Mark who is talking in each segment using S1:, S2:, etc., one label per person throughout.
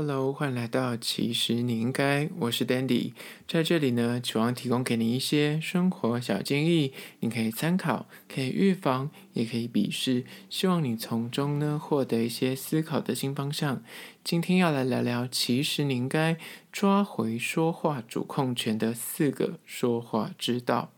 S1: Hello，欢迎来到其实你应该，我是 Dandy，在这里呢，希望提供给你一些生活小建议，你可以参考，可以预防，也可以鄙视，希望你从中呢获得一些思考的新方向。今天要来聊聊，其实你应该抓回说话主控权的四个说话之道。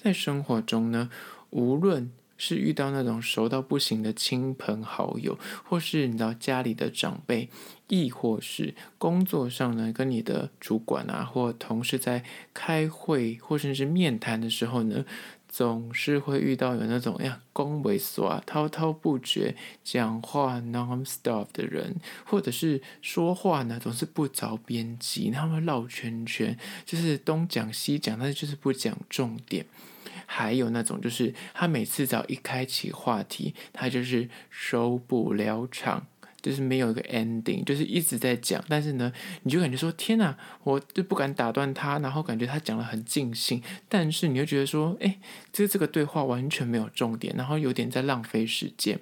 S1: 在生活中呢，无论是遇到那种熟到不行的亲朋好友，或是你到家里的长辈，亦或是工作上呢，跟你的主管啊或同事在开会或甚至面谈的时候呢，总是会遇到有那种呀，恭维耍滔滔不绝讲话 non-stop 的人，或者是说话呢总是不着边际，他们绕圈圈，就是东讲西讲，但是就是不讲重点。还有那种，就是他每次只要一开启话题，他就是收不了场，就是没有一个 ending，就是一直在讲。但是呢，你就感觉说，天哪，我就不敢打断他，然后感觉他讲得很尽兴，但是你又觉得说，哎，这这个对话完全没有重点，然后有点在浪费时间。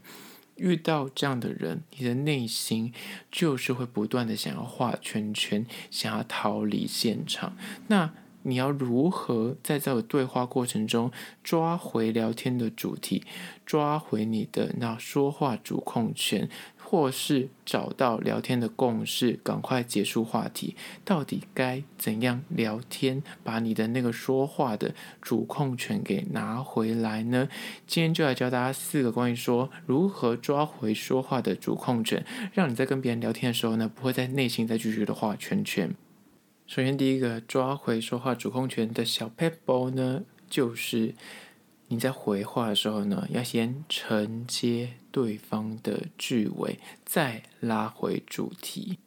S1: 遇到这样的人，你的内心就是会不断的想要画圈圈，想要逃离现场。那你要如何在这个对话过程中抓回聊天的主题，抓回你的那说话主控权，或是找到聊天的共识，赶快结束话题？到底该怎样聊天，把你的那个说话的主控权给拿回来呢？今天就来教大家四个关于说如何抓回说话的主控权，让你在跟别人聊天的时候呢，不会在内心再继续的画圈圈。首先，第一个抓回说话主控权的小 pebble 呢，就是你在回话的时候呢，要先承接对方的句尾，再拉回主题。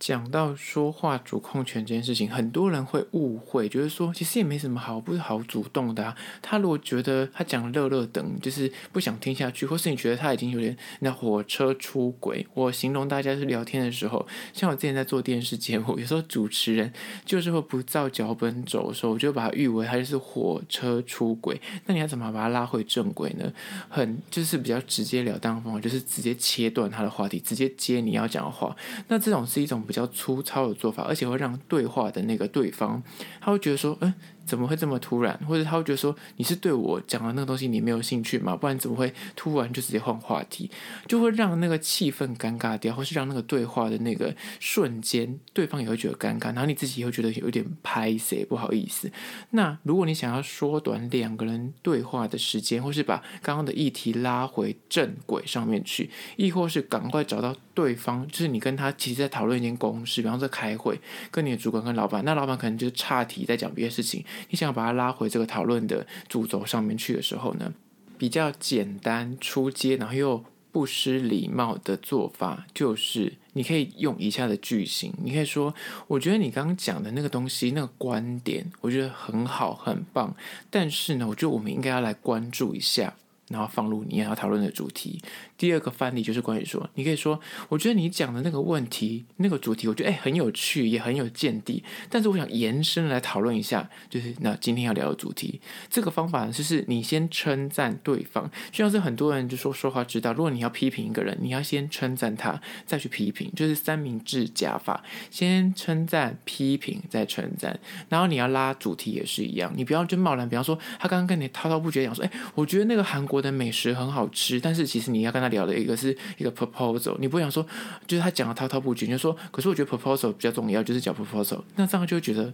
S1: 讲到说话主控权这件事情，很多人会误会，觉得说其实也没什么好，不是好主动的。他如果觉得他讲乐乐等，就是不想听下去，或是你觉得他已经有点那火车出轨，我形容大家是聊天的时候，像我之前在做电视节目，有时候主持人就是会不照脚本走的时候，我就把它誉为他就是火车出轨。那你要怎么把他拉回正轨呢？很就是比较直截了当的方法，就是直接切断他的话题，直接接你要讲的话。那这种是一种。比较粗糙的做法，而且会让对话的那个对方，他会觉得说，嗯。怎么会这么突然？或者他会觉得说，你是对我讲的那个东西你没有兴趣吗？不然怎么会突然就直接换话题？就会让那个气氛尴尬掉，或是让那个对话的那个瞬间，对方也会觉得尴尬，然后你自己也会觉得有点拍谢，不好意思。那如果你想要缩短两个人对话的时间，或是把刚刚的议题拉回正轨上面去，亦或是赶快找到对方，就是你跟他其实在讨论一件公事，比方说开会，跟你的主管跟老板，那老板可能就是岔题在讲别的事情。你想要把它拉回这个讨论的主轴上面去的时候呢，比较简单、出街，然后又不失礼貌的做法，就是你可以用以下的句型，你可以说：“我觉得你刚刚讲的那个东西，那个观点，我觉得很好，很棒。但是呢，我觉得我们应该要来关注一下。”然后放入你要讨论的主题。第二个范例就是关于说，你可以说，我觉得你讲的那个问题、那个主题，我觉得诶很有趣，也很有见地。但是我想延伸来讨论一下，就是那今天要聊的主题。这个方法，就是你先称赞对方，就像是很多人就说说话之道，如果你要批评一个人，你要先称赞他，再去批评，就是三明治夹法，先称赞、批评，再称赞。然后你要拉主题也是一样，你不要就贸然，比方说他刚刚跟你滔滔不绝讲说，诶我觉得那个韩国。的美食很好吃，但是其实你要跟他聊的一个是一个 proposal，你不想说就是他讲的滔滔不绝，就说，可是我觉得 proposal 比较重要，就是讲 proposal，那这样就会觉得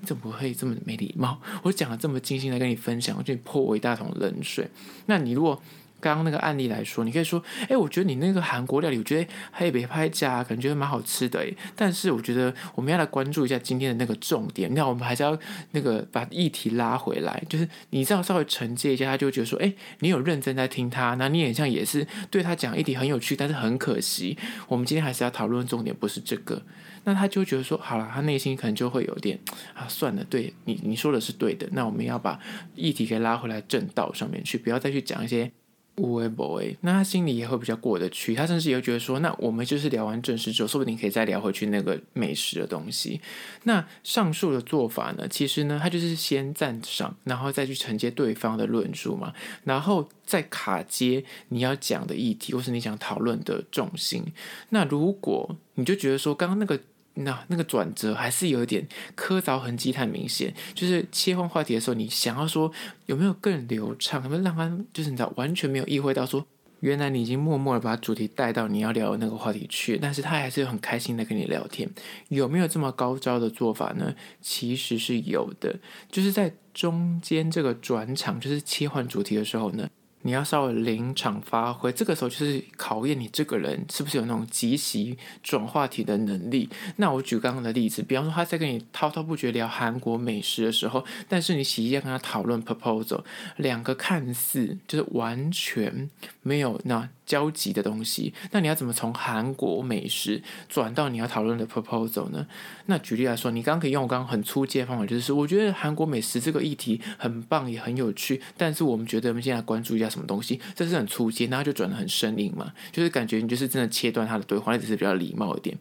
S1: 你怎么会这么没礼貌？我讲了这么精心来跟你分享，我就泼我一大桶冷水。那你如果刚刚那个案例来说，你可以说，哎，我觉得你那个韩国料理，我觉得还有别拍家，感觉蛮好吃的。哎，但是我觉得我们要来关注一下今天的那个重点。那我们还是要那个把议题拉回来，就是你这样稍微承接一下，他就觉得说，哎，你有认真在听他，那你也像也是对他讲议题很有趣，但是很可惜，我们今天还是要讨论重点，不是这个。那他就觉得说，好了，他内心可能就会有点啊，算了，对你你说的是对的，那我们要把议题给拉回来正道上面去，不要再去讲一些。无为不为，那他心里也会比较过得去。他甚至也会觉得说，那我们就是聊完正事之后，说不定可以再聊回去那个美食的东西。那上述的做法呢，其实呢，他就是先赞赏，然后再去承接对方的论述嘛，然后再卡接你要讲的议题，或是你想讨论的重心。那如果你就觉得说，刚刚那个。那那个转折还是有一点磕凿痕迹太明显，就是切换话题的时候，你想要说有没有更流畅，有没有让他就是你知道完全没有意会到说，原来你已经默默的把主题带到你要聊的那个话题去，但是他还是很开心的跟你聊天，有没有这么高招的做法呢？其实是有的，就是在中间这个转场，就是切换主题的时候呢。你要稍微临场发挥，这个时候就是考验你这个人是不是有那种即席转话题的能力。那我举刚刚的例子，比方说他在跟你滔滔不绝聊韩国美食的时候，但是你实际要跟他讨论 proposal，两个看似就是完全没有那。交集的东西，那你要怎么从韩国美食转到你要讨论的 proposal 呢？那举例来说，你刚刚可以用我刚刚很粗浅的方法，就是我觉得韩国美食这个议题很棒，也很有趣，但是我们觉得我们现在关注一下什么东西，这是很粗浅，那他就转得很生硬嘛，就是感觉你就是真的切断他的对话，那只是比较礼貌一点。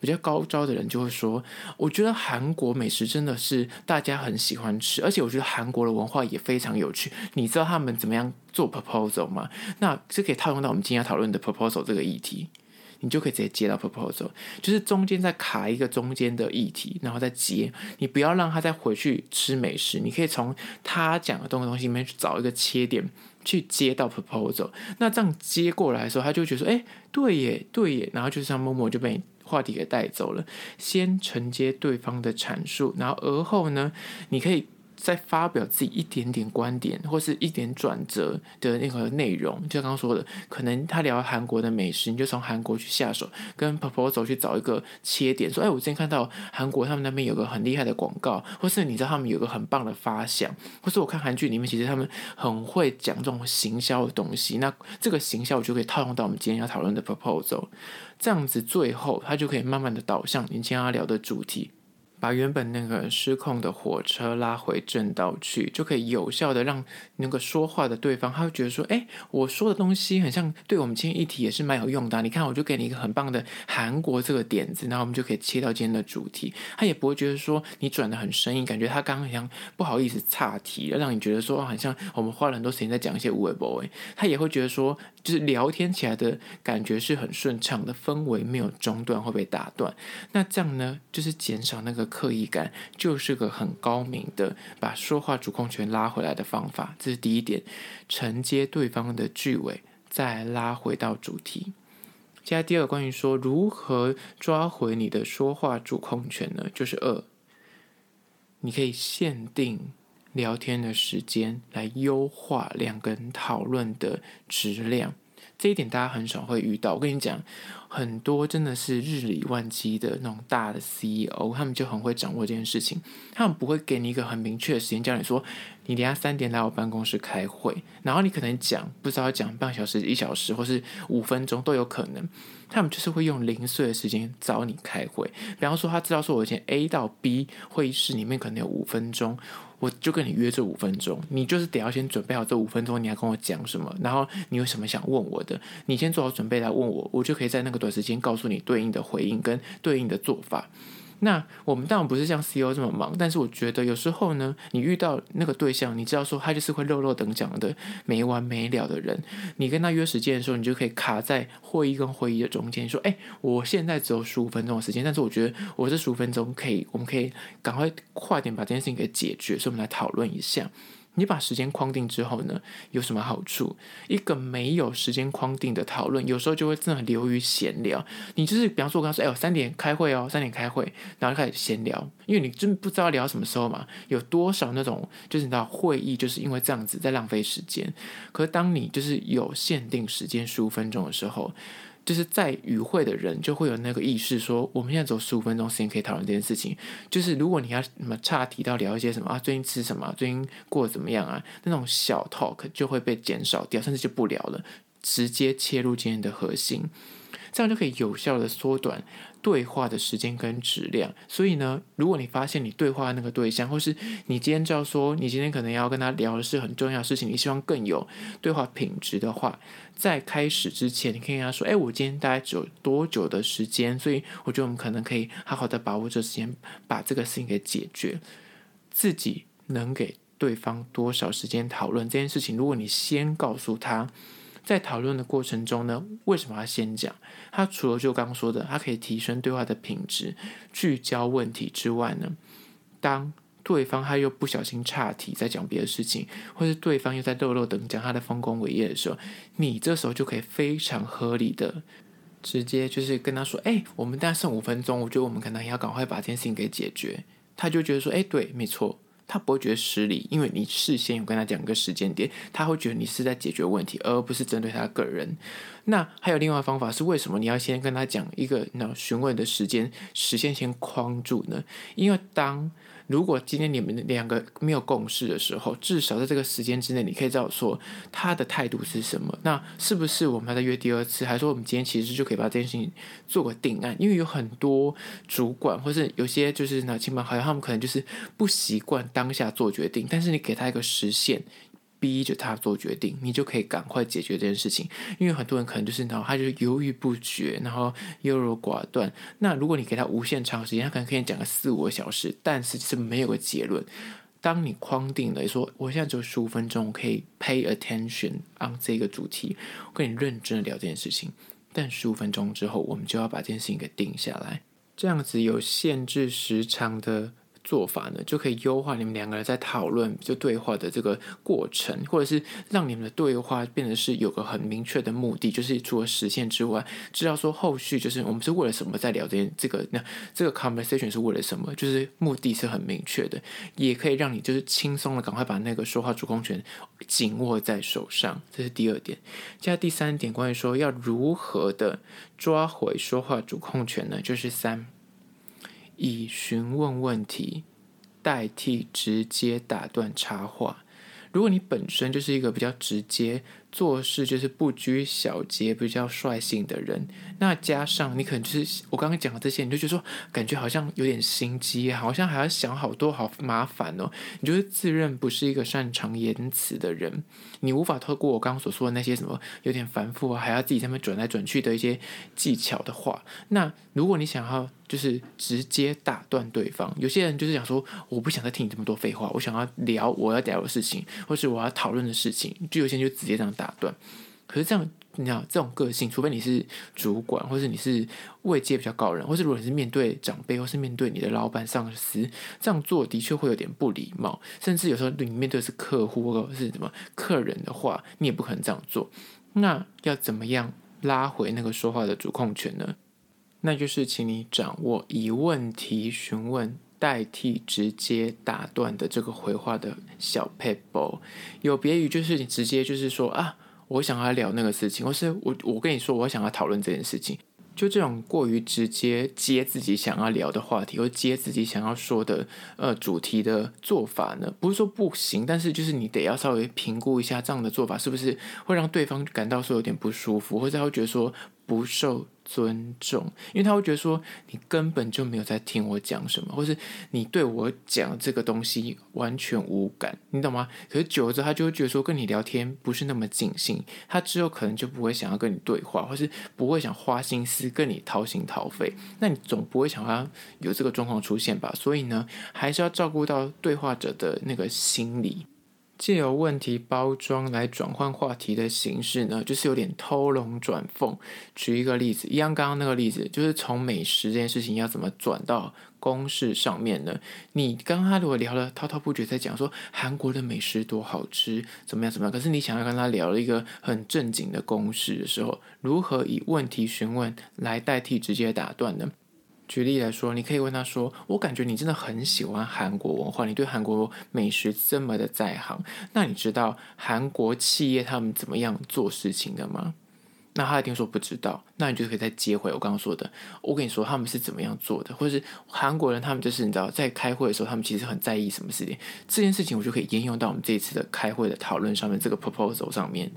S1: 比较高招的人就会说：“我觉得韩国美食真的是大家很喜欢吃，而且我觉得韩国的文化也非常有趣。你知道他们怎么样做 proposal 吗？那这可以套用到我们今天要讨论的 proposal 这个议题，你就可以直接接到 proposal，就是中间再卡一个中间的议题，然后再接。你不要让他再回去吃美食，你可以从他讲的东东西里面去找一个切点，去接到 proposal。那这样接过来的时候，他就觉得说：哎，对耶，对耶。然后就像默默就被。”话题给带走了，先承接对方的阐述，然后而后呢，你可以。在发表自己一点点观点，或是一点转折的那个内容，就像刚刚说的，可能他聊韩国的美食，你就从韩国去下手，跟 proposal 去找一个切点，说，哎，我之前看到韩国他们那边有个很厉害的广告，或是你知道他们有个很棒的发想，或是我看韩剧里面，其实他们很会讲这种行销的东西，那这个行销我就可以套用到我们今天要讨论的 proposal，这样子最后他就可以慢慢的导向你今天要聊的主题。把原本那个失控的火车拉回正道去，就可以有效的让那个说话的对方，他会觉得说，哎，我说的东西很像对我们今天议题也是蛮有用的。你看，我就给你一个很棒的韩国这个点子，然后我们就可以切到今天的主题。他也不会觉得说你转的很生硬，感觉他刚刚好像不好意思岔题，让你觉得说好像我们花了很多时间在讲一些有的没的。他也会觉得说，就是聊天起来的感觉是很顺畅的，氛围没有中断会被打断。那这样呢，就是减少那个。刻意感就是个很高明的把说话主控权拉回来的方法，这是第一点，承接对方的句尾，再拉回到主题。接下来第二关于说如何抓回你的说话主控权呢？就是二，你可以限定聊天的时间来优化两个人讨论的质量。这一点大家很少会遇到。我跟你讲，很多真的是日理万机的那种大的 CEO，他们就很会掌握这件事情。他们不会给你一个很明确的时间，叫你说你等下三点来我办公室开会，然后你可能讲不知道讲半小时、一小时，或是五分钟都有可能。他们就是会用零碎的时间找你开会。比方说，他知道说我以前 A 到 B 会议室里面可能有五分钟。我就跟你约这五分钟，你就是得要先准备好这五分钟，你要跟我讲什么，然后你有什么想问我的，你先做好准备来问我，我就可以在那个短时间告诉你对应的回应跟对应的做法。那我们当然不是像 CEO 这么忙，但是我觉得有时候呢，你遇到那个对象，你知道说他就是会漏漏等讲的没完没了的人，你跟他约时间的时候，你就可以卡在会议跟会议的中间，说，哎，我现在只有十五分钟的时间，但是我觉得我这十五分钟可以，我们可以赶快快点把这件事情给解决，所以我们来讨论一下。你把时间框定之后呢，有什么好处？一个没有时间框定的讨论，有时候就会真的流于闲聊。你就是，比方说，我刚刚说，哎呦，三点开会哦，三点开会，然后开始闲聊，因为你真不知道聊什么时候嘛。有多少那种，就是你知道会议就是因为这样子在浪费时间。可是当你就是有限定时间十五分钟的时候。就是在与会的人就会有那个意识，说我们现在走十五分钟时间可以讨论这件事情。就是如果你要什么岔题到聊一些什么啊，最近吃什么，最近过得怎么样啊，那种小 talk 就会被减少掉，甚至就不聊了，直接切入今天的核心。这样就可以有效的缩短对话的时间跟质量。所以呢，如果你发现你对话的那个对象，或是你今天知道说你今天可能要跟他聊的是很重要的事情，你希望更有对话品质的话，在开始之前，你可以跟他说：“哎，我今天大概只有多久的时间？所以我觉得我们可能可以好好的把握这时间，把这个事情给解决。自己能给对方多少时间讨论这件事情？如果你先告诉他。”在讨论的过程中呢，为什么要先讲？他除了就刚刚说的，他可以提升对话的品质、聚焦问题之外呢，当对方他又不小心岔题，在讲别的事情，或是对方又在漏漏等讲他的丰功伟业的时候，你这时候就可以非常合理的直接就是跟他说：“哎，我们大概剩五分钟，我觉得我们可能要赶快把这件事情给解决。”他就觉得说：“哎，对，没错。”他不会觉得失礼，因为你事先有跟他讲个时间点，他会觉得你是在解决问题，而不是针对他个人。那还有另外方法是，为什么你要先跟他讲一个那询问的时间时间先框住呢？因为当如果今天你们两个没有共识的时候，至少在这个时间之内，你可以知道说他的态度是什么。那是不是我们要再约第二次？还是说我们今天其实就可以把这件事情做个定案？因为有很多主管，或是有些就是那亲朋好友，他们可能就是不习惯当下做决定，但是你给他一个时限。逼着他做决定，你就可以赶快解决这件事情。因为很多人可能就是，然后他就犹豫不决，然后优柔寡断。那如果你给他无限长时间，他可能可以讲个四五个小时，但是是没有个结论。当你框定了说，我现在只有十五分钟，我可以 pay attention on 这个主题，我跟你认真的聊这件事情。但十五分钟之后，我们就要把这件事情给定下来。这样子有限制时长的。做法呢，就可以优化你们两个人在讨论就对话的这个过程，或者是让你们的对话变得是有个很明确的目的，就是除了实现之外，知道说后续就是我们是为了什么在聊这件这个那这个 conversation 是为了什么，就是目的是很明确的，也可以让你就是轻松的赶快把那个说话主控权紧握在手上，这是第二点。接下来第三点，关于说要如何的抓回说话主控权呢？就是三。以询问问题代替直接打断插话。如果你本身就是一个比较直接，做事就是不拘小节、比较率性的人，那加上你可能就是我刚刚讲的这些，你就觉得说感觉好像有点心机，好像还要想好多，好麻烦哦。你就是自认不是一个擅长言辞的人，你无法透过我刚刚所说的那些什么有点繁复啊，还要自己在那边转来转去的一些技巧的话，那如果你想要就是直接打断对方，有些人就是想说我不想再听你这么多废话，我想要聊我要聊的事情，或是我要讨论的事情，就有些人就直接这样。打断，可是这样，你知道这种个性，除非你是主管，或是你是位阶比较高人，或是如果你是面对长辈，或是面对你的老板、上司，这样做的确会有点不礼貌。甚至有时候你面对的是客户或者是什么客人的话，你也不可能这样做。那要怎么样拉回那个说话的主控权呢？那就是请你掌握以问题询问。代替直接打断的这个回话的小撇步，有别于就是你直接就是说啊，我想要聊那个事情，或是我我跟你说我想要讨论这件事情，就这种过于直接接自己想要聊的话题，或接自己想要说的呃主题的做法呢，不是说不行，但是就是你得要稍微评估一下这样的做法是不是会让对方感到说有点不舒服，或者他会觉得说不受。尊重，因为他会觉得说你根本就没有在听我讲什么，或是你对我讲这个东西完全无感，你懂吗？可是久了之后，他就会觉得说跟你聊天不是那么尽兴，他之后可能就不会想要跟你对话，或是不会想花心思跟你掏心掏肺。那你总不会想要有这个状况出现吧？所以呢，还是要照顾到对话者的那个心理。借由问题包装来转换话题的形式呢，就是有点偷龙转凤。举一个例子，一样刚刚那个例子，就是从美食这件事情要怎么转到公事上面呢？你刚刚如果聊了滔滔不绝，在讲说韩国的美食多好吃，怎么样怎么样，可是你想要跟他聊了一个很正经的公事的时候，如何以问题询问来代替直接打断呢？举例来说，你可以问他说：“我感觉你真的很喜欢韩国文化，你对韩国美食这么的在行，那你知道韩国企业他们怎么样做事情的吗？”那他一定说不知道，那你就可以再接回我刚刚说的。我跟你说他们是怎么样做的，或者是韩国人他们就是你知道在开会的时候，他们其实很在意什么事情，这件事情我就可以沿用到我们这一次的开会的讨论上面，这个 proposal 上面。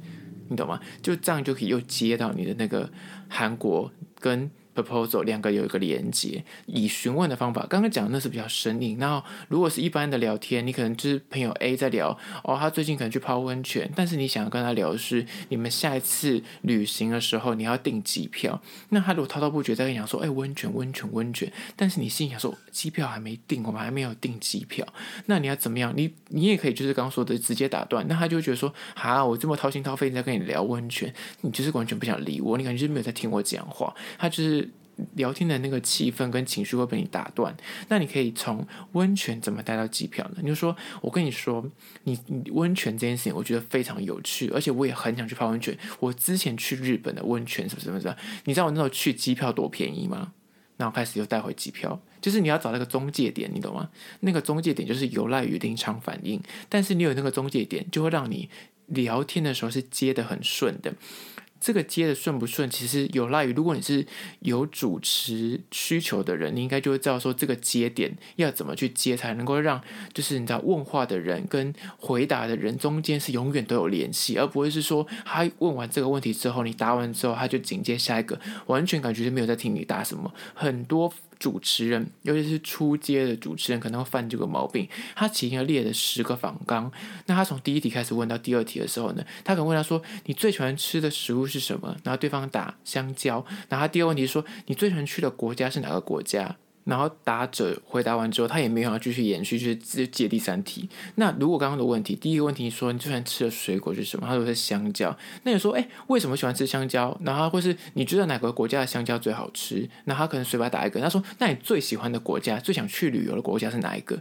S1: 你懂吗？就这样就可以又接到你的那个韩国跟。Proposal 两个有一个连接，以询问的方法，刚刚讲的那是比较生硬。然后如果是一般的聊天，你可能就是朋友 A 在聊，哦，他最近可能去泡温泉，但是你想要跟他聊的是你们下一次旅行的时候你要订机票。那他如果滔滔不绝在跟你讲说，哎，温泉，温泉，温泉，但是你心里想说，机票还没订，我们还没有订机票，那你要怎么样？你你也可以就是刚刚说的直接打断，那他就觉得说，哈，我这么掏心掏肺在跟你聊温泉，你就是完全不想理我，你感觉就是没有在听我讲话，他就是。聊天的那个气氛跟情绪会被你打断，那你可以从温泉怎么带到机票呢？你就说，我跟你说，你你温泉这件事情，我觉得非常有趣，而且我也很想去泡温泉。我之前去日本的温泉什么什么的，你知道我那时候去机票多便宜吗？然后开始又带回机票，就是你要找那个中介点，你懂吗？那个中介点就是有赖于临场反应，但是你有那个中介点，就会让你聊天的时候是接得很顺的。这个接的顺不顺，其实有赖于，如果你是有主持需求的人，你应该就会知道说这个节点要怎么去接，才能够让就是你知道问话的人跟回答的人中间是永远都有联系，而不会是说他问完这个问题之后，你答完之后他就紧接下一个，完全感觉就没有在听你答什么，很多。主持人，尤其是初阶的主持人，可能会犯这个毛病。他前面列了十个访纲，那他从第一题开始问到第二题的时候呢，他可能问他说：“你最喜欢吃的食物是什么？”然后对方打香蕉。然后他第二问题说：“你最喜欢去的国家是哪个国家？”然后答者回答完之后，他也没有要继续延续，就是直接接第三题。那如果刚刚的问题，第一个问题说你最喜欢吃的水果是什么？他说是香蕉。那你说，哎，为什么喜欢吃香蕉？然后或是你觉得哪个国家的香蕉最好吃？那他可能随便打一个。他说，那你最喜欢的国家、最想去旅游的国家是哪一个？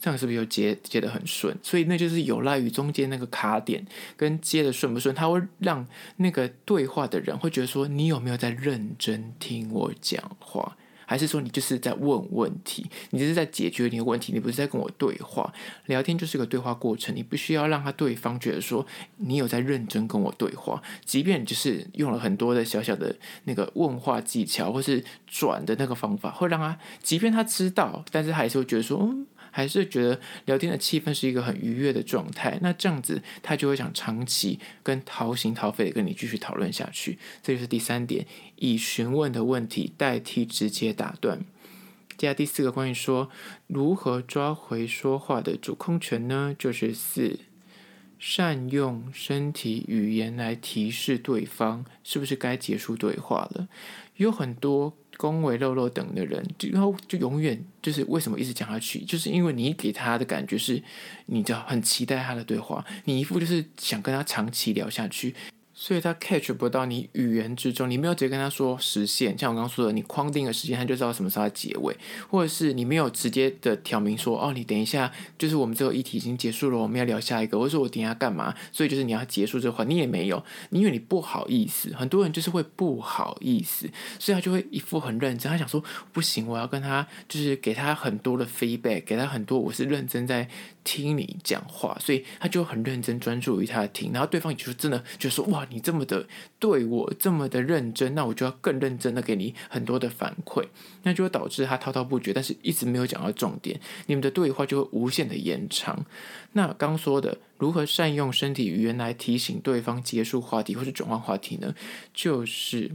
S1: 这样是不是就接接得很顺？所以那就是有赖于中间那个卡点跟接的顺不顺，他会让那个对话的人会觉得说，你有没有在认真听我讲话？还是说你就是在问问题，你就是在解决你的问题，你不是在跟我对话。聊天就是个对话过程，你不需要让他对方觉得说你有在认真跟我对话，即便就是用了很多的小小的那个问话技巧，或是转的那个方法，会让他，即便他知道，但是还是会觉得说，嗯。还是觉得聊天的气氛是一个很愉悦的状态，那这样子他就会想长期跟掏心掏肺的跟你继续讨论下去。这就是第三点，以询问的问题代替直接打断。接下来第四个关于说如何抓回说话的主控权呢？就是四，善用身体语言来提示对方是不是该结束对话了。有很多。恭维肉肉等的人，就然后就永远就是为什么一直讲下去，就是因为你给他的感觉是，你就很期待他的对话，你一副就是想跟他长期聊下去。所以他 catch 不到你语言之中，你没有直接跟他说实现，像我刚刚说的，你框定个时间，他就知道什么时候要结尾，或者是你没有直接的挑明说，哦，你等一下，就是我们这个议题已经结束了，我们要聊下一个，或者说我等一下干嘛？所以就是你要结束这话，你也没有，因为你不好意思，很多人就是会不好意思，所以他就会一副很认真，他想说不行，我要跟他就是给他很多的 feedback，给他很多我是认真在听你讲话，所以他就很认真专注于他听，然后对方也就真的就说哇。你这么的对我这么的认真，那我就要更认真的给你很多的反馈，那就会导致他滔滔不绝，但是一直没有讲到重点，你们的对话就会无限的延长。那刚说的如何善用身体语言来提醒对方结束话题或是转换话题呢？就是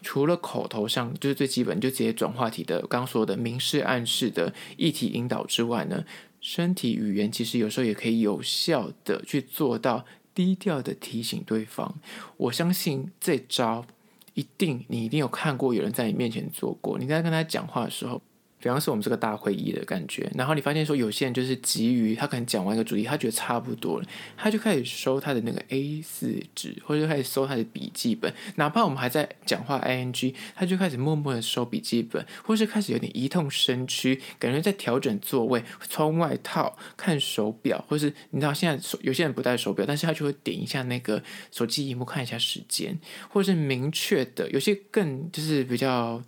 S1: 除了口头上就是最基本就直接转话题的，刚说的明示暗示的议题引导之外呢，身体语言其实有时候也可以有效的去做到。低调的提醒对方，我相信这招一定你一定有看过，有人在你面前做过。你在跟他讲话的时候。比方说我们这个大会议的感觉，然后你发现说有些人就是急于他可能讲完一个主题，他觉得差不多了，他就开始收他的那个 A 四纸，或者就开始收他的笔记本，哪怕我们还在讲话 ING，他就开始默默的收笔记本，或是开始有点移动身躯，感觉在调整座位，穿外套，看手表，或是你知道现在有些人不戴手表，但是他就会点一下那个手机荧幕看一下时间，或者是明确的，有些更就是比较。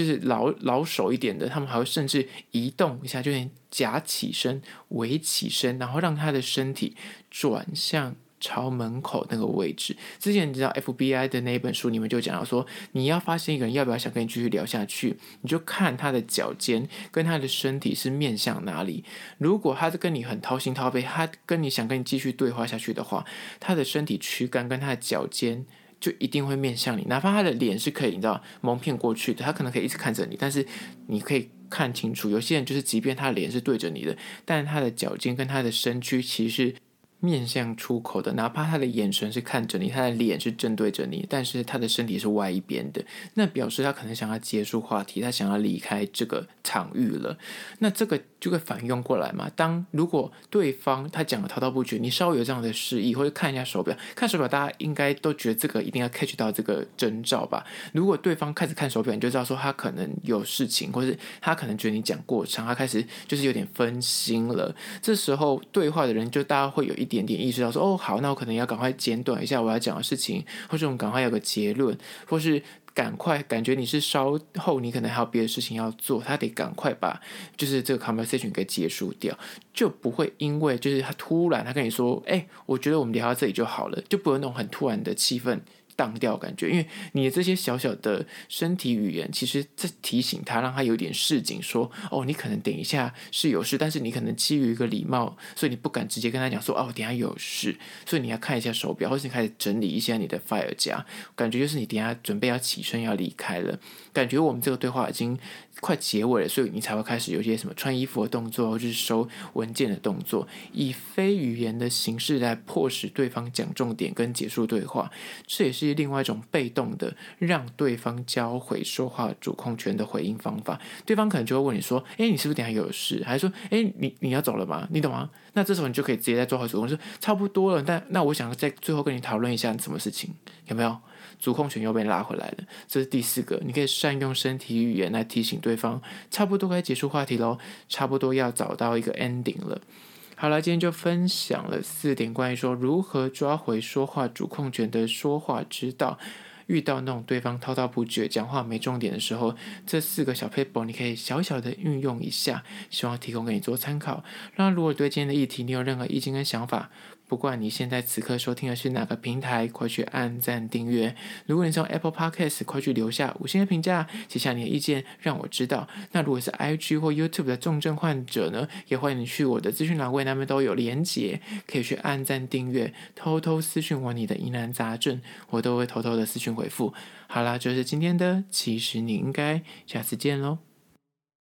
S1: 就是老老手一点的，他们还会甚至移动一下，就连假起身、微起身，然后让他的身体转向朝门口那个位置。之前你知道 FBI 的那一本书里面就讲到说，你要发现一个人要不要想跟你继续聊下去，你就看他的脚尖跟他的身体是面向哪里。如果他是跟你很掏心掏肺，他跟你想跟你继续对话下去的话，他的身体躯干跟他的脚尖就一定会面向你，哪怕他的脸是可以你知道蒙骗过去的，他可能可以一直看着你，但是你可以看清楚，有些人就是即便他脸是对着你的，但他的脚尖跟他的身躯其实。面向出口的，哪怕他的眼神是看着你，他的脸是正对着你，但是他的身体是歪一边的，那表示他可能想要结束话题，他想要离开这个场域了。那这个就会反用过来嘛？当如果对方他讲的滔滔不绝，你稍微有这样的示意，或者看一下手表，看手表，大家应该都觉得这个一定要 catch 到这个征兆吧？如果对方开始看手表，你就知道说他可能有事情，或是他可能觉得你讲过长，他开始就是有点分心了。这时候对话的人就大家会有一。点点意识到说哦好，那我可能要赶快简短一下我要讲的事情，或者我们赶快有个结论，或是赶快感觉你是稍后你可能还有别的事情要做，他得赶快把就是这个 conversation 给结束掉，就不会因为就是他突然他跟你说，哎，我觉得我们聊到这里就好了，就不会那种很突然的气氛。当掉感觉，因为你的这些小小的身体语言，其实在提醒他，让他有点示警，说：“哦，你可能等一下是有事，但是你可能基于一个礼貌，所以你不敢直接跟他讲说，哦，等下有事，所以你要看一下手表，或是你开始整理一下你的 file 夹，感觉就是你等下准备要起身要离开了，感觉我们这个对话已经。”快结尾了，所以你才会开始有些什么穿衣服的动作，或是收文件的动作，以非语言的形式来迫使对方讲重点跟结束对话。这也是另外一种被动的让对方交回说话主控权的回应方法。对方可能就会问你说：“诶，你是不是等下有事？”还是说：“诶，你你要走了吗？你懂吗？”那这时候你就可以直接在做好主动，说：“差不多了。”但那我想在最后跟你讨论一下什么事情，有没有？主控权又被拉回来了，这是第四个。你可以善用身体语言来提醒对方，差不多该结束话题喽，差不多要找到一个 ending 了。好了，今天就分享了四点关于说如何抓回说话主控权的说话之道。遇到那种对方滔滔不绝、讲话没重点的时候，这四个小 paper 你可以小小的运用一下，希望提供给你做参考。那如果对今天的议题你有任何意见跟想法，不管你现在此刻收听的是哪个平台，快去按赞订阅。如果你从 Apple Podcast，快去留下五星的评价，写下你的意见，让我知道。那如果是 IG 或 YouTube 的重症患者呢，也欢迎你去我的资讯栏位，那边都有连结，可以去按赞订阅，偷偷私讯我你的疑难杂症，我都会偷偷的私讯回复。好啦，就是今天的，其实你应该下次见喽。